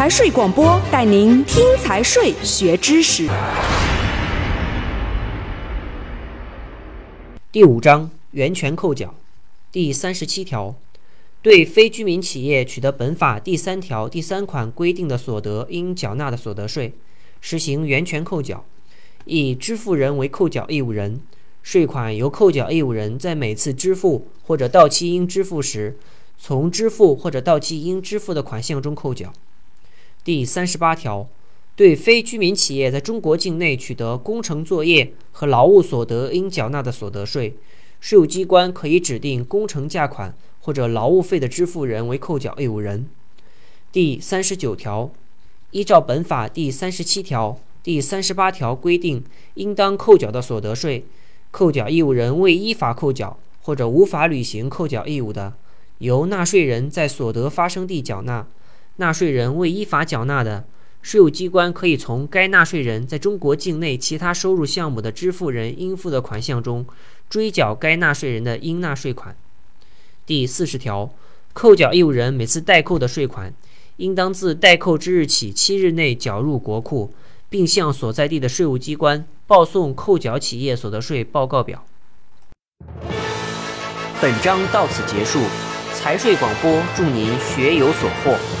财税广播带您听财税学知识。第五章源泉扣缴第三十七条，对非居民企业取得本法第三条第三款规定的所得应缴纳的所得税，实行源泉扣缴，以支付人为扣缴义务人，税款由扣缴义务人在每次支付或者到期应支付时，从支付或者到期应支付的款项中扣缴。第三十八条，对非居民企业在中国境内取得工程作业和劳务所得应缴纳的所得税，税务机关可以指定工程价款或者劳务费的支付人为扣缴义务人。第三十九条，依照本法第三十七条、第三十八条规定应当扣缴的所得税，扣缴义务人未依法扣缴或者无法履行扣缴义务的，由纳税人在所得发生地缴纳。纳税人未依法缴纳的，税务机关可以从该纳税人在中国境内其他收入项目的支付人应付的款项中追缴该纳税人的应纳税款。第四十条，扣缴义务人每次代扣的税款，应当自代扣之日起七日内缴入国库，并向所在地的税务机关报送扣缴企业所得税报告表。本章到此结束，财税广播祝您学有所获。